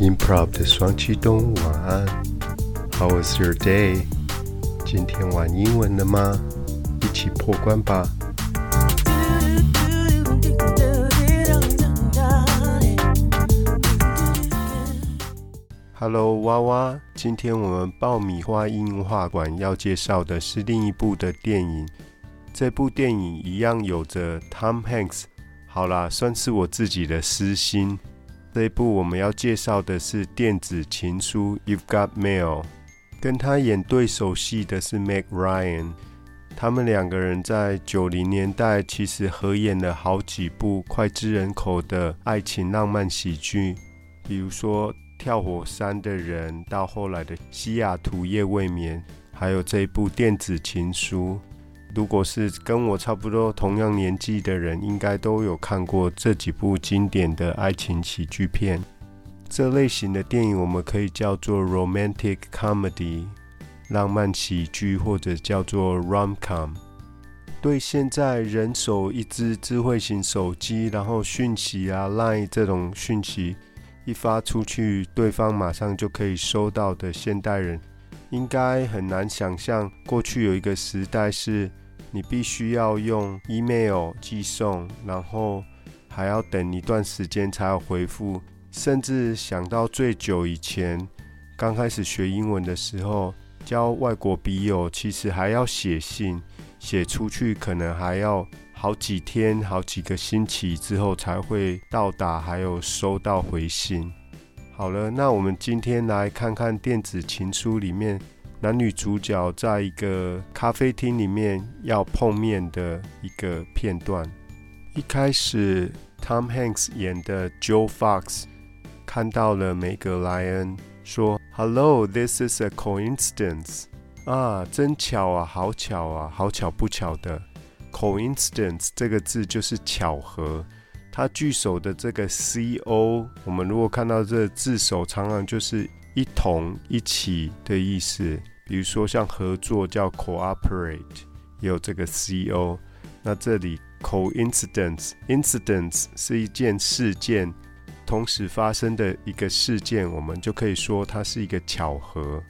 Improv 的双驱动，晚安。How was your day？今天玩英文了吗？一起破关吧。Hello，娃娃。今天我们爆米花英文画馆要介绍的是另一部的电影。这部电影一样有着 Tom Hanks。好啦，算是我自己的私心。这一部我们要介绍的是《电子情书》（You've Got Mail），跟他演对手戏的是 Meg Ryan。他们两个人在九零年代其实合演了好几部脍炙人口的爱情浪漫喜剧，比如说《跳火山的人》，到后来的《西雅图夜未眠》，还有这一部《电子情书》。如果是跟我差不多同样年纪的人，应该都有看过这几部经典的爱情喜剧片。这类型的电影我们可以叫做 romantic comedy，浪漫喜剧，或者叫做 rom-com。对现在人手一支智慧型手机，然后讯息啊、line 这种讯息一发出去，对方马上就可以收到的现代人。应该很难想象，过去有一个时代是你必须要用 email 寄送，然后还要等一段时间才要回复，甚至想到最久以前，刚开始学英文的时候，交外国笔友其实还要写信，写出去可能还要好几天、好几个星期之后才会到达，还有收到回信。好了，那我们今天来看看电子情书里面男女主角在一个咖啡厅里面要碰面的一个片段。一开始，Tom Hanks 演的 Joe Fox 看到了梅格莱恩，说：“Hello, this is a coincidence。”啊，真巧啊，好巧啊，好巧不巧的。coincidence 这个字就是巧合。它句首的这个 C O，我们如果看到这字首，常常就是一同、一起的意思。比如说像合作叫 cooperate，也有这个 C O。那这里 coincidence，incidence 是一件事件，同时发生的一个事件，我们就可以说它是一个巧合。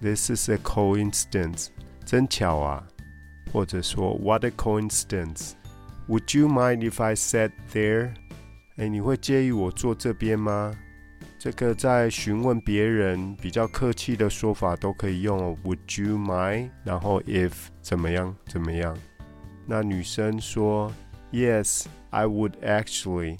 This is a coincidence，真巧啊！或者说 What a coincidence！Would you mind if I sat there？哎，你会介意我坐这边吗？这个在询问别人比较客气的说法都可以用。Would you mind？然后 if 怎么样怎么样？那女生说 Yes，I would actually。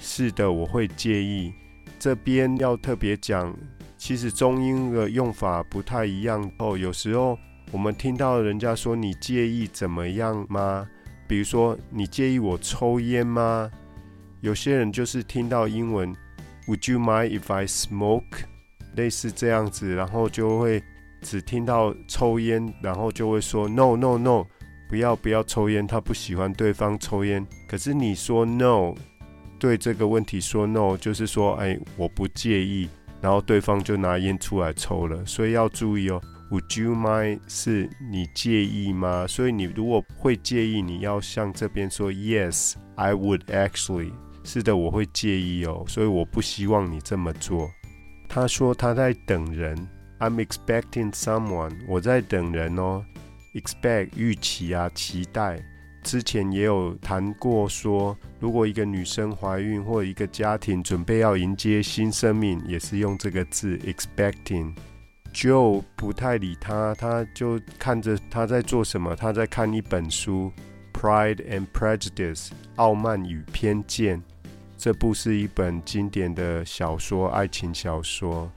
是的，我会介意。这边要特别讲，其实中英的用法不太一样哦。有时候我们听到人家说你介意怎么样吗？比如说，你介意我抽烟吗？有些人就是听到英文，Would you mind if I smoke？类似这样子，然后就会只听到抽烟，然后就会说 No No No，不要不要抽烟，他不喜欢对方抽烟。可是你说 No，对这个问题说 No，就是说，哎，我不介意，然后对方就拿烟出来抽了，所以要注意哦。Would you mind？是你介意吗？所以你如果会介意，你要向这边说 Yes，I would actually。是的，我会介意哦，所以我不希望你这么做。他说他在等人，I'm expecting someone。我在等人哦，expect 预期啊，期待。之前也有谈过说，如果一个女生怀孕或一个家庭准备要迎接新生命，也是用这个字 expecting。Joe 不太理他，他就看着他在做什么。他在看一本书，《Pride and Prejudice》（傲慢与偏见）。这部是一本经典的小说，爱情小说。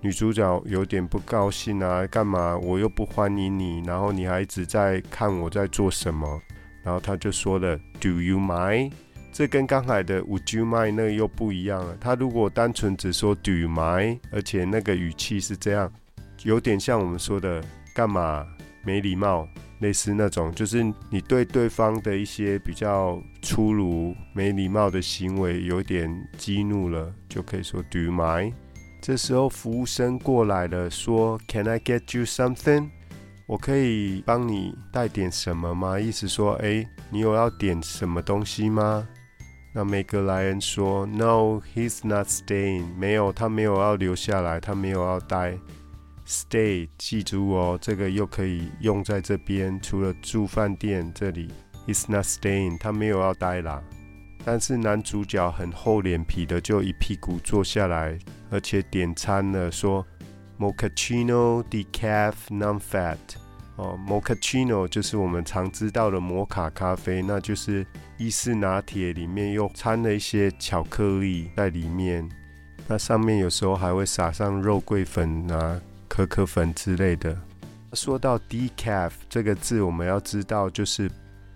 女主角有点不高兴啊，干嘛？我又不欢迎你，然后你还一直在看我在做什么。然后她就说了：“Do you mind？” 这跟刚才的 “Would you mind” 那个又不一样了。她如果单纯只说 “Do you mind”，而且那个语气是这样。有点像我们说的干嘛没礼貌，类似那种，就是你对对方的一些比较粗鲁、没礼貌的行为有点激怒了，就可以说 Do you mind？这时候服务生过来了，说 Can I get you something？我可以帮你带点什么吗？意思说，哎，你有要点什么东西吗？那梅格莱恩说：“No, he's not staying。没有，他没有要留下来，他没有要待。Stay，记住哦，这个又可以用在这边。除了住饭店这里，he's not staying，他没有要待啦。但是男主角很厚脸皮的，就一屁股坐下来，而且点餐了，说 Mochaccino decaf non-fat。”哦，Mochaccino 就是我们常知道的摩卡咖啡，那就是意式拿铁里面又掺了一些巧克力在里面。那上面有时候还会撒上肉桂粉啊、可可粉之类的。说到 decaf 这个字，我们要知道就是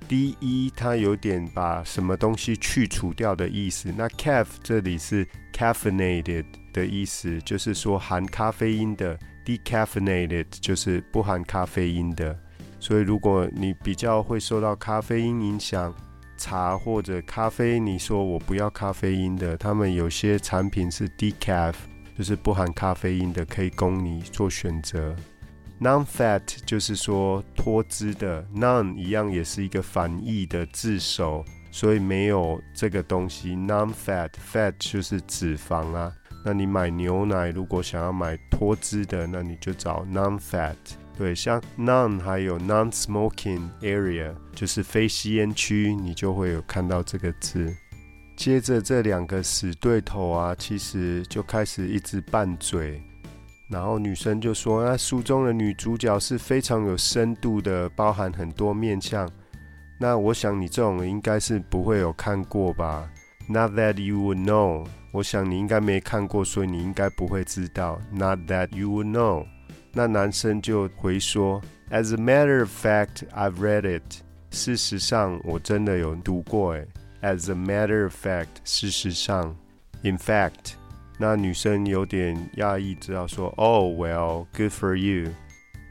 de，它有点把什么东西去除掉的意思。那 caf 这里是 caffeinated 的意思，就是说含咖啡因的。Decaffeinated 就是不含咖啡因的，所以如果你比较会受到咖啡因影响，茶或者咖啡，你说我不要咖啡因的，他们有些产品是 Decaf，就是不含咖啡因的，可以供你做选择。Non-fat 就是说脱脂的，Non 一样也是一个反义的字首，所以没有这个东西。Non-fat，fat 就是脂肪啊。那你买牛奶，如果想要买脱脂的，那你就找 non-fat。对，像 non 还有 non-smoking area，就是非吸烟区，你就会有看到这个字。接着这两个死对头啊，其实就开始一直拌嘴，然后女生就说：“那书中的女主角是非常有深度的，包含很多面相。那我想你这种应该是不会有看过吧？Not that you would know。”我想你应该没看过，所以你应该不会知道。Not that you would know。那男生就回说：“As a matter of fact, I've read it。事实上，我真的有读过。诶 As a matter of fact，事实上，in fact。那女生有点讶异，知道说：“Oh well, good for you.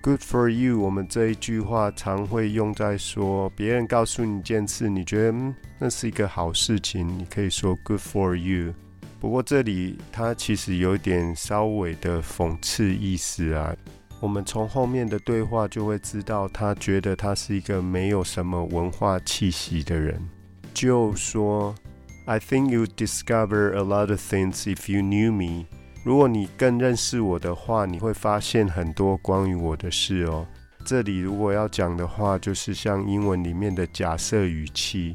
Good for you。”我们这一句话常会用在说别人告诉你件事，你觉得嗯那是一个好事情，你可以说 “Good for you”。不过这里它其实有点稍微的讽刺意思啊。我们从后面的对话就会知道，他觉得他是一个没有什么文化气息的人。就说：“I think you discover a lot of things if you knew me。如果你更认识我的话，你会发现很多关于我的事哦。”这里如果要讲的话，就是像英文里面的假设语气，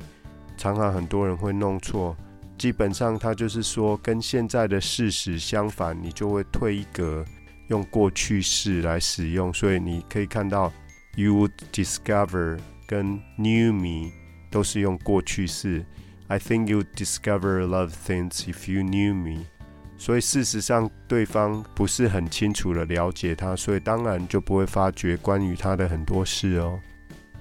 常常很多人会弄错。基本上，它就是说，跟现在的事实相反，你就会退一格，用过去式来使用。所以你可以看到，you would discover 跟 knew me 都是用过去式。I think you discover lot of things if you knew me。所以事实上，对方不是很清楚的了解他，所以当然就不会发觉关于他的很多事哦。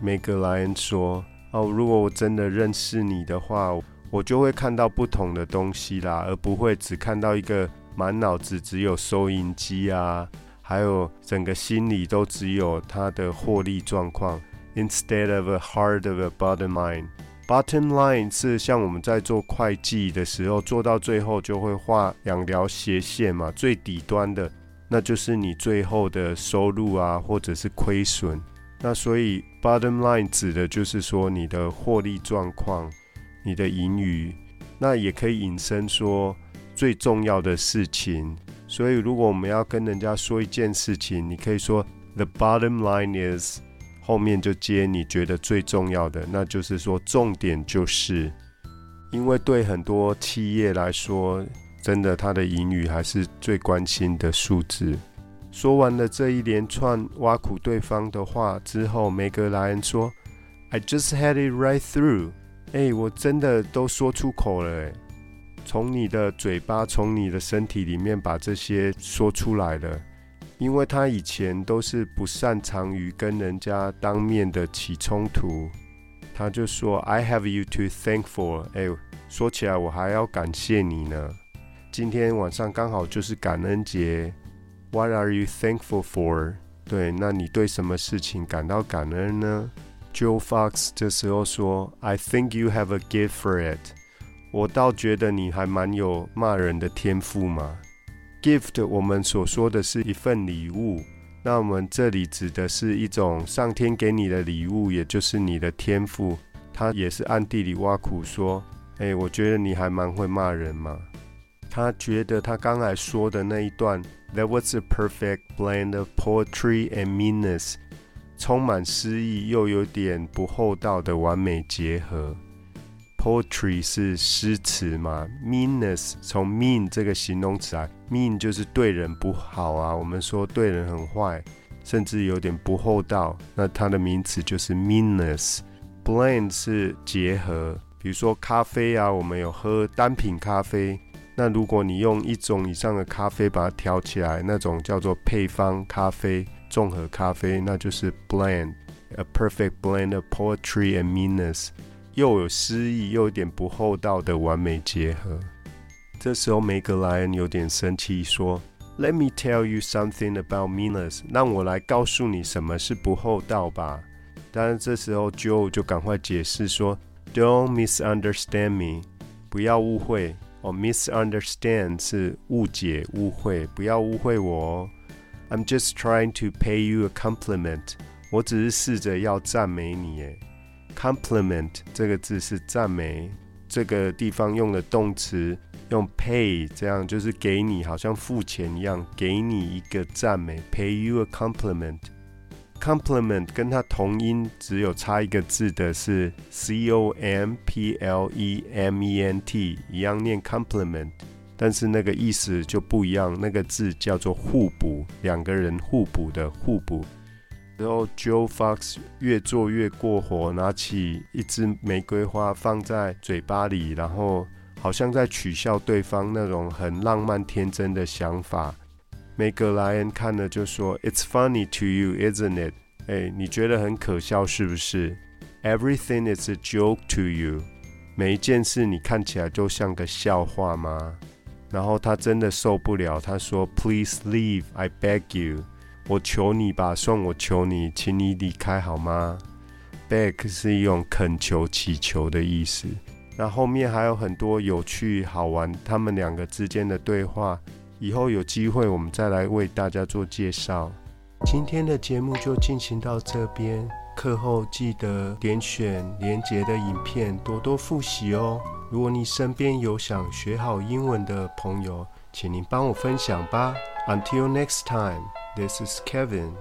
梅格莱恩说：“哦，如果我真的认识你的话。”我就会看到不同的东西啦，而不会只看到一个满脑子只有收音机啊，还有整个心里都只有他的获利状况。Instead of a heart of a bottom line，bottom line 是像我们在做会计的时候，做到最后就会画两条斜线嘛，最底端的那就是你最后的收入啊，或者是亏损。那所以 bottom line 指的就是说你的获利状况。你的盈余，那也可以引申说最重要的事情。所以，如果我们要跟人家说一件事情，你可以说 “the bottom line is”，后面就接你觉得最重要的，那就是说重点就是，因为对很多企业来说，真的他的言语还是最关心的数字。说完了这一连串挖苦对方的话之后，梅格莱恩说：“I just had it right through。”哎，我真的都说出口了，哎，从你的嘴巴，从你的身体里面把这些说出来了。因为他以前都是不擅长于跟人家当面的起冲突，他就说：“I have you to thank for。”哎，说起来我还要感谢你呢。今天晚上刚好就是感恩节，What are you thankful for？对，那你对什么事情感到感恩呢？Joe Fox 这时候说：“I think you have a gift for it。”我倒觉得你还蛮有骂人的天赋嘛。Gift 我们所说的是一份礼物，那我们这里指的是一种上天给你的礼物，也就是你的天赋。他也是暗地里挖苦说：“哎，我觉得你还蛮会骂人嘛。他觉得他刚才说的那一段，That was a perfect blend of poetry and meanness，充满诗意又有点不厚道的完美结合。Poetry 是诗词嘛，meanness 从 mean 这个形容词啊，mean 就是对人不好啊，我们说对人很坏，甚至有点不厚道，那它的名词就是 meanness。Blend 是结合，比如说咖啡啊，我们有喝单品咖啡。那如果你用一种以上的咖啡把它调起来，那种叫做配方咖啡、综合咖啡，那就是 blend，a perfect blend of poetry and meanness，又有诗意又有点不厚道的完美结合。这时候梅格莱恩有点生气，说：“Let me tell you something about meanness，让我来告诉你什么是不厚道吧。”当然这时候 Joe 就赶快解释说：“Don't misunderstand me，不要误会。”哦，misunderstand 是误解、误会，不要误会我哦。I'm just trying to pay you a compliment，我只是试着要赞美你。诶 compliment 这个字是赞美，这个地方用的动词用 pay，这样就是给你，好像付钱一样，给你一个赞美，pay you a compliment。Compliment 跟它同音，只有差一个字的是 c o m p l e m e n t，一样念 compliment，但是那个意思就不一样。那个字叫做互补，两个人互补的互补。然后 Joe Fox 越做越过火，拿起一支玫瑰花放在嘴巴里，然后好像在取笑对方那种很浪漫天真的想法。梅格莱恩看了就说：“It's funny to you, isn't it？” 哎，你觉得很可笑是不是？Everything is a joke to you。每一件事你看起来就像个笑话吗？然后他真的受不了，他说：“Please leave, I beg you。”我求你吧，算我求你，请你离开好吗？Beg 是一种恳求、祈求的意思。那后面还有很多有趣好玩，他们两个之间的对话。以后有机会，我们再来为大家做介绍。今天的节目就进行到这边，课后记得点选连结的影片，多多复习哦。如果你身边有想学好英文的朋友，请您帮我分享吧。Until next time, this is Kevin.